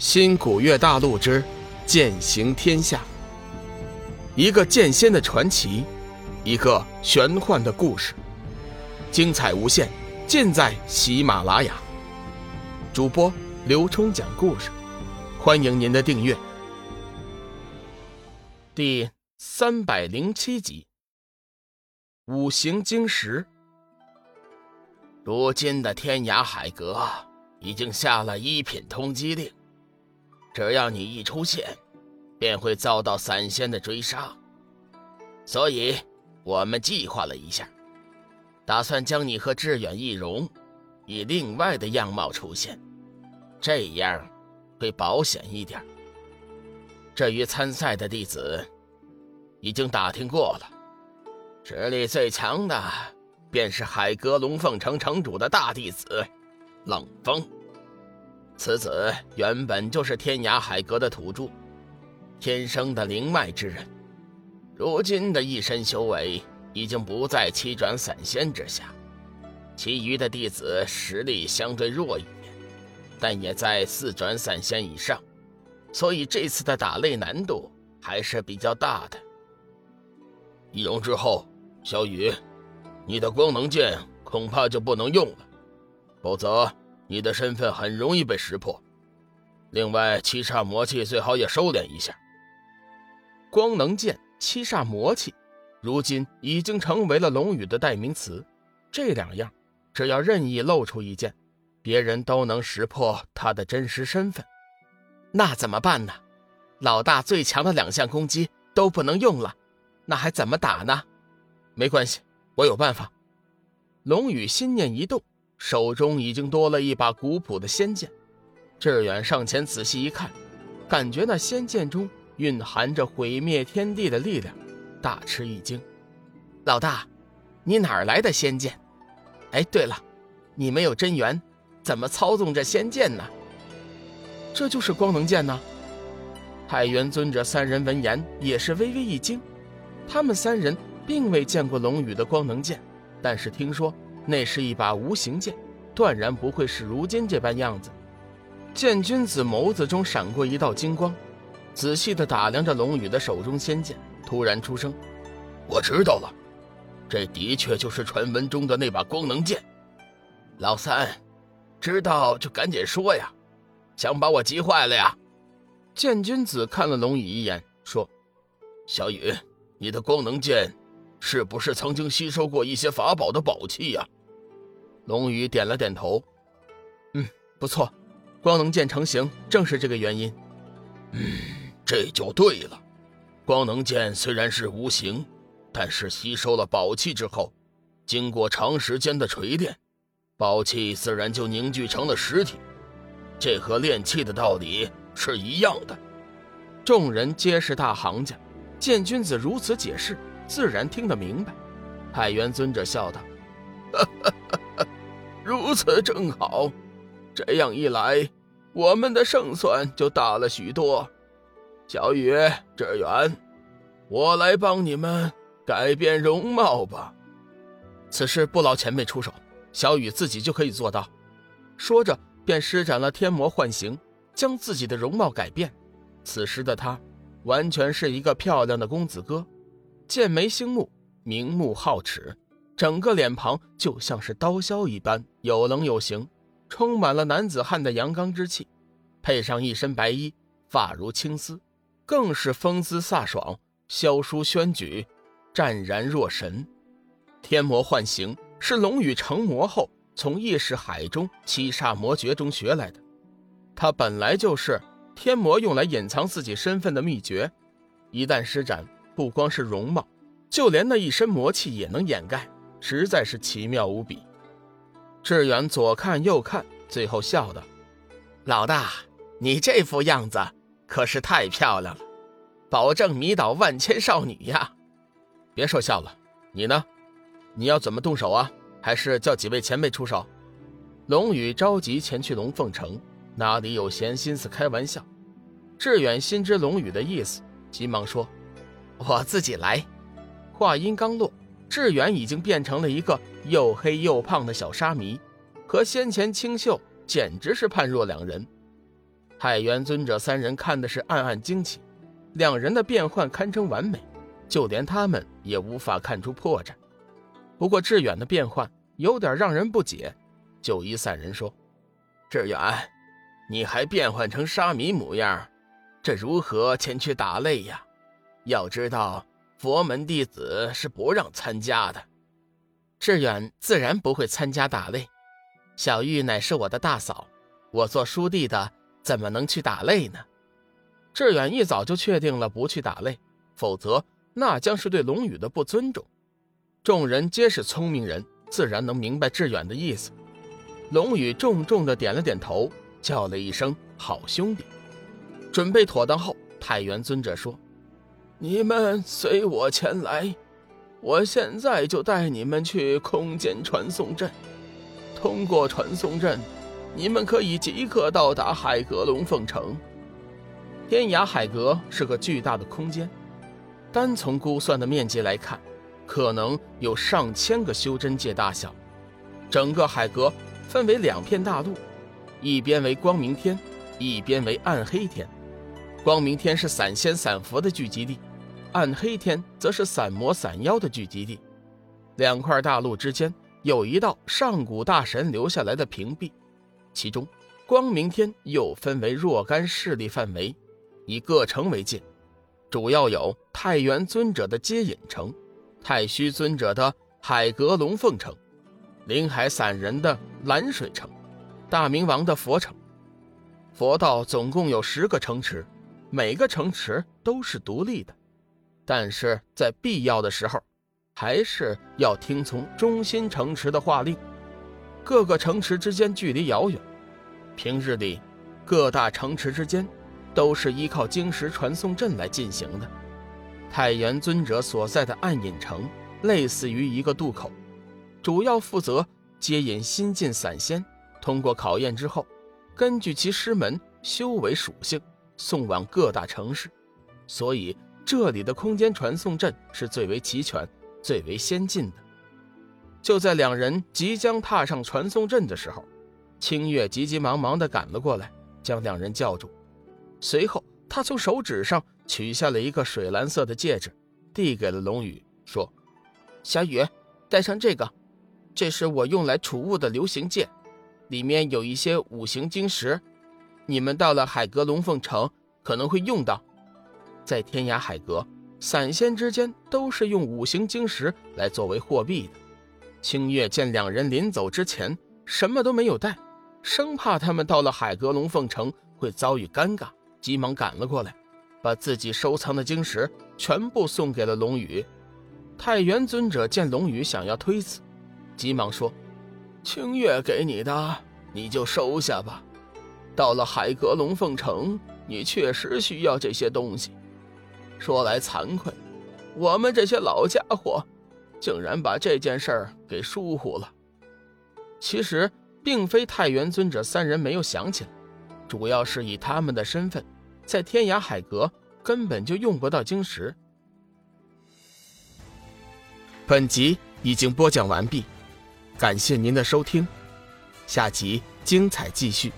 新古月大陆之剑行天下，一个剑仙的传奇，一个玄幻的故事，精彩无限，尽在喜马拉雅。主播刘冲讲故事，欢迎您的订阅。第三百零七集，五行晶石。如今的天涯海阁已经下了一品通缉令。只要你一出现，便会遭到散仙的追杀，所以我们计划了一下，打算将你和志远易容以另外的样貌出现，这样会保险一点。至于参赛的弟子，已经打听过了，实力最强的便是海阁龙凤城城主的大弟子冷风。此子原本就是天涯海阁的土著，天生的灵脉之人，如今的一身修为已经不在七转散仙之下。其余的弟子实力相对弱一点，但也在四转散仙以上，所以这次的打擂难度还是比较大的。易容之后，小雨，你的光能剑恐怕就不能用了，否则。你的身份很容易被识破，另外七煞魔气最好也收敛一下。光能剑、七煞魔气，如今已经成为了龙宇的代名词。这两样，只要任意露出一件，别人都能识破他的真实身份。那怎么办呢？老大最强的两项攻击都不能用了，那还怎么打呢？没关系，我有办法。龙宇心念一动。手中已经多了一把古朴的仙剑，志远上前仔细一看，感觉那仙剑中蕴含着毁灭天地的力量，大吃一惊。老大，你哪儿来的仙剑？哎，对了，你没有真元，怎么操纵这仙剑呢？这就是光能剑呢。太元尊者三人闻言也是微微一惊，他们三人并未见过龙宇的光能剑，但是听说。那是一把无形剑，断然不会是如今这般样子。剑君子眸子中闪过一道金光，仔细地打量着龙宇的手中仙剑，突然出声：“我知道了，这的确就是传闻中的那把光能剑。老三，知道就赶紧说呀，想把我急坏了呀？”剑君子看了龙宇一眼，说：“小雨，你的光能剑。”是不是曾经吸收过一些法宝的宝气呀？龙宇点了点头，嗯，不错，光能剑成型正是这个原因。嗯，这就对了。光能剑虽然是无形，但是吸收了宝气之后，经过长时间的锤炼，宝器自然就凝聚成了实体。这和炼气的道理是一样的。众人皆是大行家，见君子如此解释。自然听得明白，太元尊者笑道：“ 如此正好，这样一来，我们的胜算就大了许多。小雨、志远，我来帮你们改变容貌吧。此事不劳前辈出手，小雨自己就可以做到。”说着，便施展了天魔幻形，将自己的容貌改变。此时的他，完全是一个漂亮的公子哥。剑眉星目，明目皓齿，整个脸庞就像是刀削一般有棱有形，充满了男子汉的阳刚之气。配上一身白衣，发如青丝，更是风姿飒爽，萧疏轩举，湛然若神。天魔幻形是龙宇成魔后从意识海中七煞魔诀中学来的，他本来就是天魔用来隐藏自己身份的秘诀，一旦施展。不光是容貌，就连那一身魔气也能掩盖，实在是奇妙无比。志远左看右看，最后笑道：“老大，你这副样子可是太漂亮了，保证迷倒万千少女呀！”别说笑了，你呢？你要怎么动手啊？还是叫几位前辈出手？龙宇着急前去龙凤城，哪里有闲心思开玩笑？志远心知龙宇的意思，急忙说。我自己来。话音刚落，志远已经变成了一个又黑又胖的小沙弥，和先前清秀简直是判若两人。太元尊者三人看的是暗暗惊奇，两人的变换堪称完美，就连他们也无法看出破绽。不过志远的变换有点让人不解，九一散人说：“志远，你还变换成沙弥模样，这如何前去打擂呀？要知道，佛门弟子是不让参加的。”志远自然不会参加打擂，小玉乃是我的大嫂，我做叔弟的。怎么能去打擂呢？志远一早就确定了不去打擂，否则那将是对龙宇的不尊重。众人皆是聪明人，自然能明白志远的意思。龙宇重重的点了点头，叫了一声“好兄弟”。准备妥当后，太元尊者说：“你们随我前来，我现在就带你们去空间传送阵，通过传送阵。”你们可以即刻到达海阁龙凤城。天涯海阁是个巨大的空间，单从估算的面积来看，可能有上千个修真界大小。整个海阁分为两片大陆，一边为光明天，一边为暗黑天。光明天是散仙散佛的聚集地，暗黑天则是散魔散妖的聚集地。两块大陆之间有一道上古大神留下来的屏蔽。其中，光明天又分为若干势力范围，以各城为界，主要有太元尊者的接引城、太虚尊者的海阁龙凤城、灵海散人的蓝水城、大明王的佛城。佛道总共有十个城池，每个城池都是独立的，但是在必要的时候，还是要听从中心城池的话令。各个城池之间距离遥远，平日里，各大城池之间都是依靠晶石传送阵来进行的。太元尊者所在的暗隐城，类似于一个渡口，主要负责接引新晋散仙，通过考验之后，根据其师门修为属性，送往各大城市。所以这里的空间传送阵是最为齐全、最为先进的。就在两人即将踏上传送阵的时候，清月急急忙忙地赶了过来，将两人叫住。随后，他从手指上取下了一个水蓝色的戒指，递给了龙宇，说：“小雨，戴上这个，这是我用来储物的流行戒，里面有一些五行晶石，你们到了海阁龙凤城可能会用到。在天涯海阁，散仙之间都是用五行晶石来作为货币的。”清月见两人临走之前什么都没有带，生怕他们到了海阁龙凤城会遭遇尴尬，急忙赶了过来，把自己收藏的晶石全部送给了龙宇。太元尊者见龙宇想要推辞，急忙说：“清月给你的，你就收下吧。到了海阁龙凤城，你确实需要这些东西。说来惭愧，我们这些老家伙。”竟然把这件事儿给疏忽了。其实并非太元尊者三人没有想起来，主要是以他们的身份，在天涯海阁根本就用不到晶石。本集已经播讲完毕，感谢您的收听，下集精彩继续。